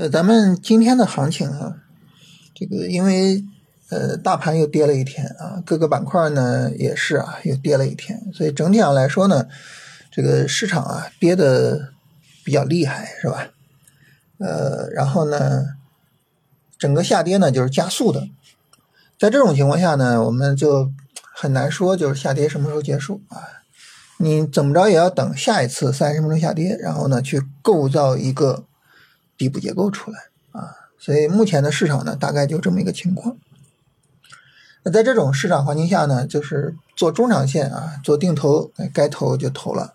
呃，咱们今天的行情啊，这个因为呃大盘又跌了一天啊，各个板块呢也是啊又跌了一天，所以整体上来说呢，这个市场啊跌的比较厉害，是吧？呃，然后呢，整个下跌呢就是加速的，在这种情况下呢，我们就很难说就是下跌什么时候结束啊。你怎么着也要等下一次三十分钟下跌，然后呢去构造一个底部结构出来啊。所以目前的市场呢，大概就这么一个情况。那在这种市场环境下呢，就是做中长线啊，做定投，该投就投了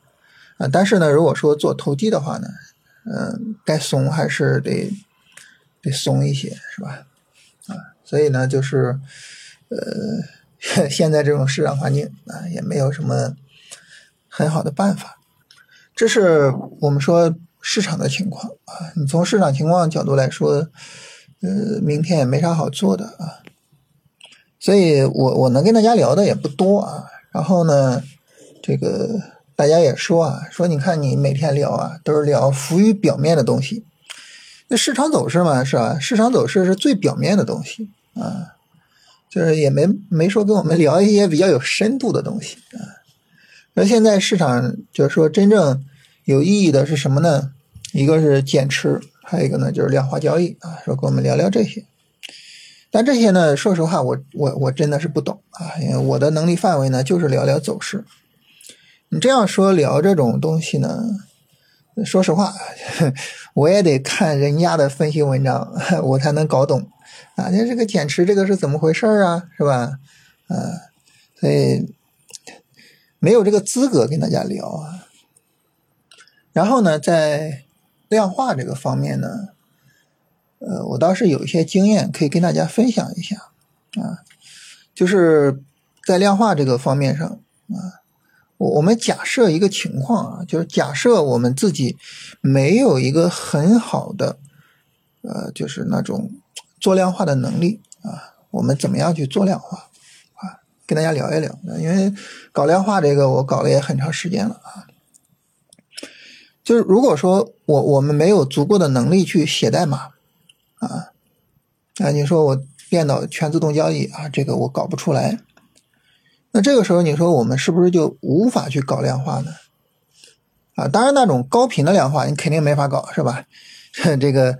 啊。但是呢，如果说做投机的话呢，嗯，该怂还是得得怂一些，是吧？啊，所以呢，就是呃，现在这种市场环境啊，也没有什么。很好的办法，这是我们说市场的情况啊。你从市场情况角度来说，呃，明天也没啥好做的啊。所以我我能跟大家聊的也不多啊。然后呢，这个大家也说啊，说你看你每天聊啊，都是聊浮于表面的东西。那市场走势嘛，是吧？市场走势是最表面的东西啊，就是也没没说跟我们聊一些比较有深度的东西啊。那现在市场就是说真正有意义的是什么呢？一个是减持，还有一个呢就是量化交易啊。说跟我们聊聊这些，但这些呢，说实话，我我我真的是不懂啊，因为我的能力范围呢就是聊聊走势。你这样说聊这种东西呢，说实话，我也得看人家的分析文章，我才能搞懂啊。那这个减持这个是怎么回事啊？是吧？啊，所以。没有这个资格跟大家聊啊。然后呢，在量化这个方面呢，呃，我倒是有一些经验可以跟大家分享一下啊。就是在量化这个方面上啊，我我们假设一个情况啊，就是假设我们自己没有一个很好的呃，就是那种做量化的能力啊，我们怎么样去做量化啊？跟大家聊一聊，因为搞量化这个我搞了也很长时间了啊。就是如果说我我们没有足够的能力去写代码啊，啊，你说我电脑全自动交易啊，这个我搞不出来。那这个时候你说我们是不是就无法去搞量化呢？啊，当然那种高频的量化你肯定没法搞，是吧？这个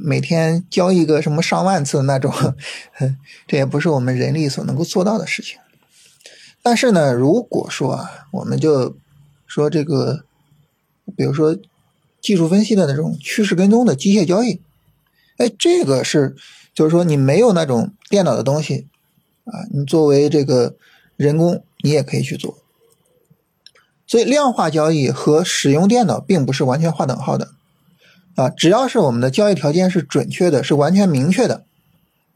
每天交易个什么上万次那种，这也不是我们人力所能够做到的事情。但是呢，如果说啊，我们就说这个，比如说技术分析的那种趋势跟踪的机械交易，哎，这个是就是说你没有那种电脑的东西啊，你作为这个人工，你也可以去做。所以量化交易和使用电脑并不是完全划等号的。啊，只要是我们的交易条件是准确的，是完全明确的，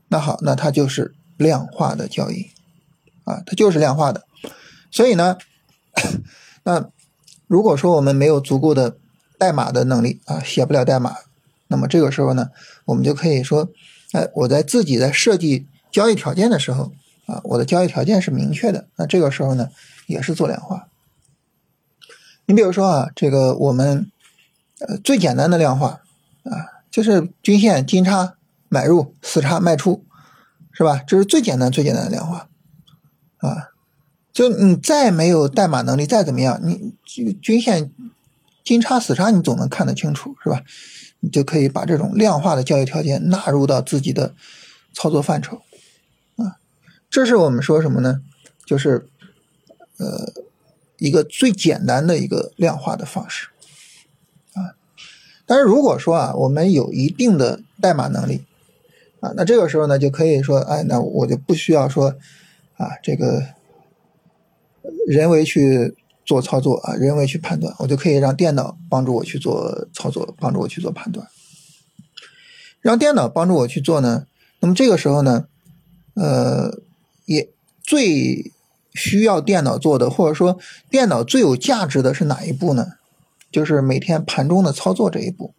那好，那它就是量化的交易，啊，它就是量化的。所以呢，那如果说我们没有足够的代码的能力啊，写不了代码，那么这个时候呢，我们就可以说，哎，我在自己在设计交易条件的时候啊，我的交易条件是明确的，那这个时候呢，也是做量化。你比如说啊，这个我们。呃，最简单的量化啊，就是均线金叉买入，死叉卖出，是吧？这是最简单、最简单的量化啊。就你再没有代码能力，再怎么样，你这个均线金叉死叉你总能看得清楚，是吧？你就可以把这种量化的交易条件纳入到自己的操作范畴啊。这是我们说什么呢？就是呃，一个最简单的一个量化的方式。啊但是如果说啊，我们有一定的代码能力，啊，那这个时候呢，就可以说，哎，那我就不需要说，啊，这个人为去做操作啊，人为去判断，我就可以让电脑帮助我去做操作，帮助我去做判断。让电脑帮助我去做呢，那么这个时候呢，呃，也最需要电脑做的，或者说电脑最有价值的是哪一步呢？就是每天盘中的操作这一步，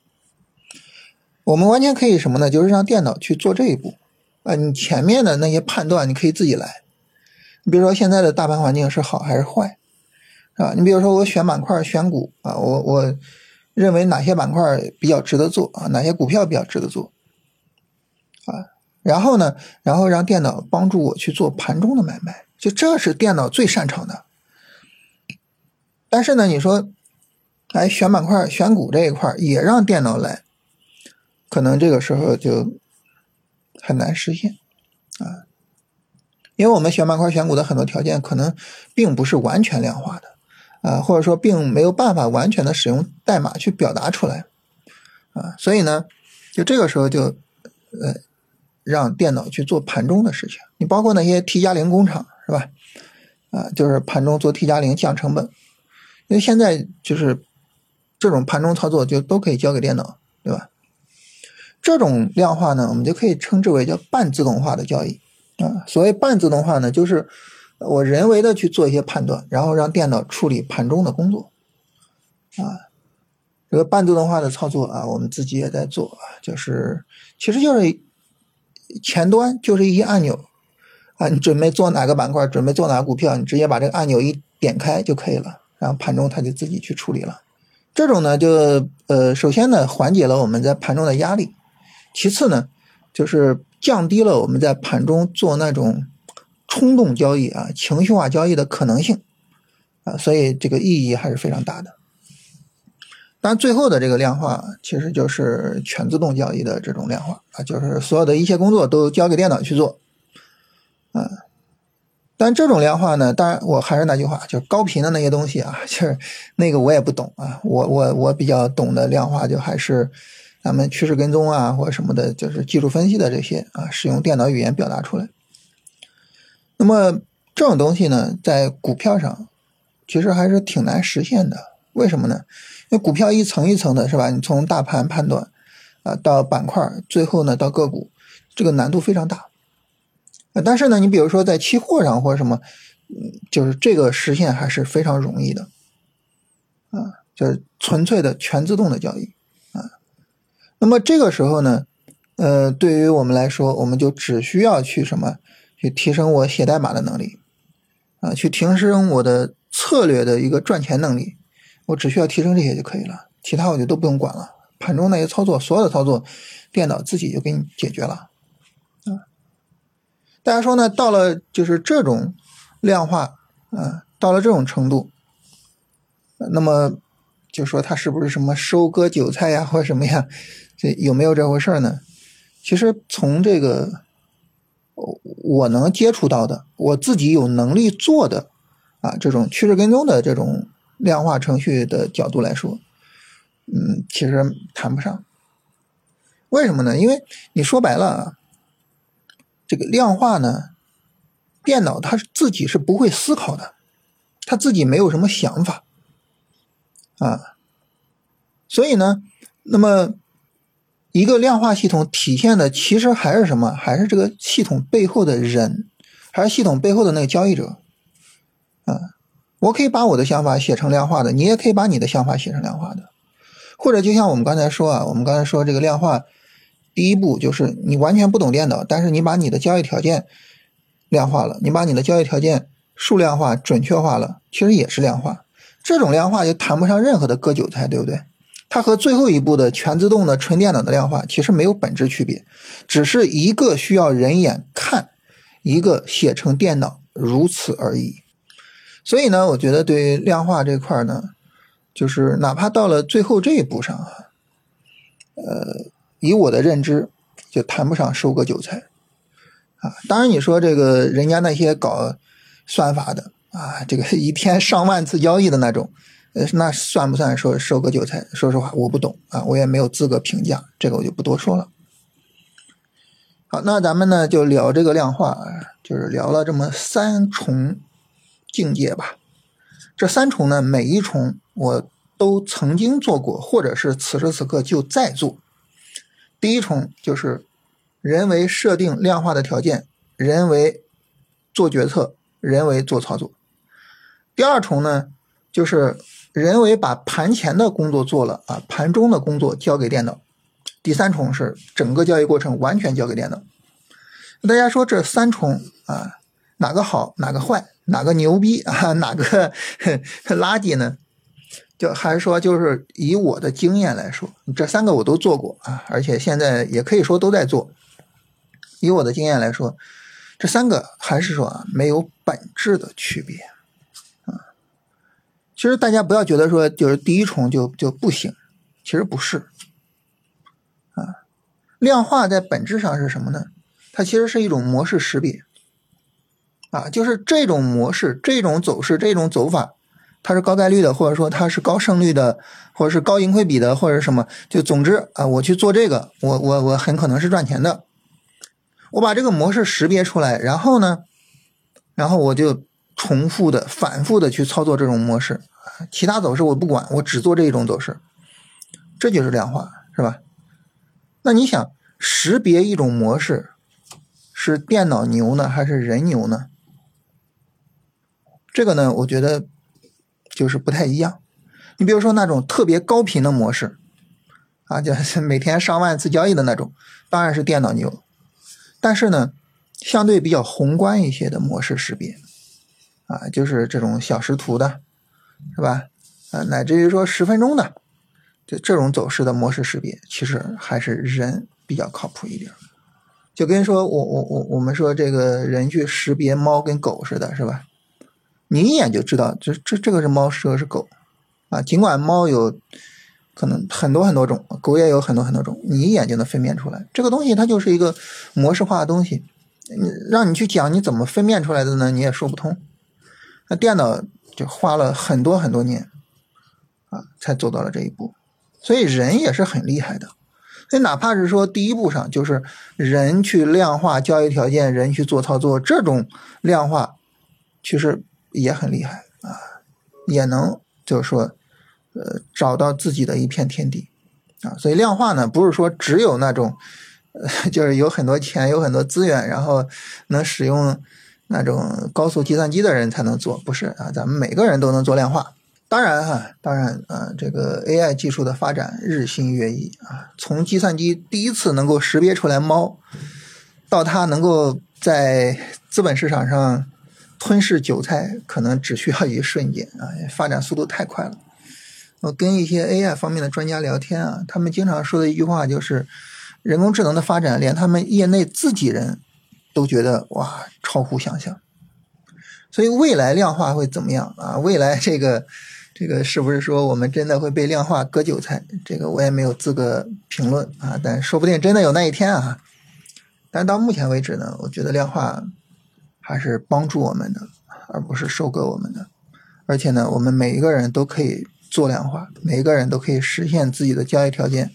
我们完全可以什么呢？就是让电脑去做这一步啊！你前面的那些判断你可以自己来。你比如说现在的大盘环境是好还是坏，是吧？你比如说我选板块、选股啊，我我认为哪些板块比较值得做啊，哪些股票比较值得做啊，然后呢，然后让电脑帮助我去做盘中的买卖，就这是电脑最擅长的。但是呢，你说，哎，选板块、选股这一块也让电脑来，可能这个时候就很难实现啊，因为我们选板块、选股的很多条件可能并不是完全量化的。啊，或者说并没有办法完全的使用代码去表达出来，啊，所以呢，就这个时候就，呃，让电脑去做盘中的事情。你包括那些 T 加零工厂是吧？啊，就是盘中做 T 加零降成本，因为现在就是这种盘中操作就都可以交给电脑，对吧？这种量化呢，我们就可以称之为叫半自动化的交易啊。所谓半自动化呢，就是。我人为的去做一些判断，然后让电脑处理盘中的工作，啊，这个半自动化的操作啊，我们自己也在做，就是其实就是前端就是一些按钮啊，你准备做哪个板块，准备做哪个股票，你直接把这个按钮一点开就可以了，然后盘中它就自己去处理了。这种呢，就呃，首先呢，缓解了我们在盘中的压力，其次呢，就是降低了我们在盘中做那种。冲动交易啊，情绪化交易的可能性啊，所以这个意义还是非常大的。当然，最后的这个量化其实就是全自动交易的这种量化啊，就是所有的一切工作都交给电脑去做啊。但这种量化呢，当然我还是那句话，就是高频的那些东西啊，就是那个我也不懂啊。我我我比较懂的量化就还是咱们趋势跟踪啊，或者什么的，就是技术分析的这些啊，使用电脑语言表达出来。那么这种东西呢，在股票上其实还是挺难实现的。为什么呢？因为股票一层一层的，是吧？你从大盘判断啊，到板块，最后呢到个股，这个难度非常大。但是呢，你比如说在期货上或者什么，就是这个实现还是非常容易的啊，就是纯粹的全自动的交易。那么这个时候呢，呃，对于我们来说，我们就只需要去什么？去提升我写代码的能力，啊，去提升我的策略的一个赚钱能力，我只需要提升这些就可以了，其他我就都不用管了。盘中那些操作，所有的操作，电脑自己就给你解决了，啊。大家说呢？到了就是这种量化，啊，到了这种程度，那么就说它是不是什么收割韭菜呀，或者什么呀？这有没有这回事呢？其实从这个。我能接触到的，我自己有能力做的，啊，这种趋势跟踪的这种量化程序的角度来说，嗯，其实谈不上。为什么呢？因为你说白了，这个量化呢，电脑它自己是不会思考的，它自己没有什么想法，啊，所以呢，那么。一个量化系统体现的其实还是什么？还是这个系统背后的人，还是系统背后的那个交易者？啊，我可以把我的想法写成量化的，你也可以把你的想法写成量化的，或者就像我们刚才说啊，我们刚才说这个量化，第一步就是你完全不懂电脑，但是你把你的交易条件量化了，你把你的交易条件数量化、准确化了，其实也是量化。这种量化就谈不上任何的割韭菜，对不对？它和最后一步的全自动的纯电脑的量化其实没有本质区别，只是一个需要人眼看，一个写成电脑，如此而已。所以呢，我觉得对量化这块呢，就是哪怕到了最后这一步上啊，呃，以我的认知，就谈不上收割韭菜啊。当然，你说这个人家那些搞算法的啊，这个一天上万次交易的那种。呃，那算不算说收割韭菜？说实话，我不懂啊，我也没有资格评价，这个我就不多说了。好，那咱们呢就聊这个量化，就是聊了这么三重境界吧。这三重呢，每一重我都曾经做过，或者是此时此刻就在做。第一重就是人为设定量化的条件，人为做决策，人为做操作。第二重呢，就是。人为把盘前的工作做了啊，盘中的工作交给电脑。第三重是整个交易过程完全交给电脑。大家说这三重啊，哪个好，哪个坏，哪个牛逼啊，哪个 垃圾呢？就还是说，就是以我的经验来说，这三个我都做过啊，而且现在也可以说都在做。以我的经验来说，这三个还是说啊，没有本质的区别。其实大家不要觉得说就是第一重就就不行，其实不是啊。量化在本质上是什么呢？它其实是一种模式识别啊，就是这种模式、这种走势、这种走法。它是高概率的，或者说它是高胜率的，或者是高盈亏比的，或者什么，就总之啊，我去做这个，我我我很可能是赚钱的。我把这个模式识别出来，然后呢，然后我就重复的、反复的去操作这种模式，其他走势我不管，我只做这一种走势，这就是量化，是吧？那你想识别一种模式，是电脑牛呢，还是人牛呢？这个呢，我觉得。就是不太一样，你比如说那种特别高频的模式，啊，就是每天上万次交易的那种，当然是电脑牛。但是呢，相对比较宏观一些的模式识别，啊，就是这种小时图的，是吧？啊，乃至于说十分钟的，就这种走势的模式识别，其实还是人比较靠谱一点。就跟说我我我我们说这个人去识别猫跟狗似的，是吧？你一眼就知道，这这这个是猫，这个是狗，啊，尽管猫有可能很多很多种，狗也有很多很多种，你一眼就能分辨出来。这个东西它就是一个模式化的东西，你让你去讲你怎么分辨出来的呢？你也说不通。那电脑就花了很多很多年，啊，才走到了这一步。所以人也是很厉害的。所以哪怕是说第一步上，就是人去量化交易条件，人去做操作，这种量化其实。也很厉害啊，也能就是说，呃，找到自己的一片天地啊。所以量化呢，不是说只有那种，呃，就是有很多钱、有很多资源，然后能使用那种高速计算机的人才能做，不是啊？咱们每个人都能做量化。当然哈，当然啊，这个 AI 技术的发展日新月异啊，从计算机第一次能够识别出来猫，到它能够在资本市场上。吞噬韭菜可能只需要一瞬间啊！发展速度太快了。我跟一些 AI 方面的专家聊天啊，他们经常说的一句话就是：人工智能的发展，连他们业内自己人都觉得哇，超乎想象。所以未来量化会怎么样啊？未来这个这个是不是说我们真的会被量化割韭菜？这个我也没有资格评论啊，但说不定真的有那一天啊。但到目前为止呢，我觉得量化。还是帮助我们的，而不是收割我们的。而且呢，我们每一个人都可以做量化，每一个人都可以实现自己的交易条件，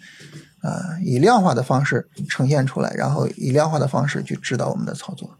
啊，以量化的方式呈现出来，然后以量化的方式去指导我们的操作。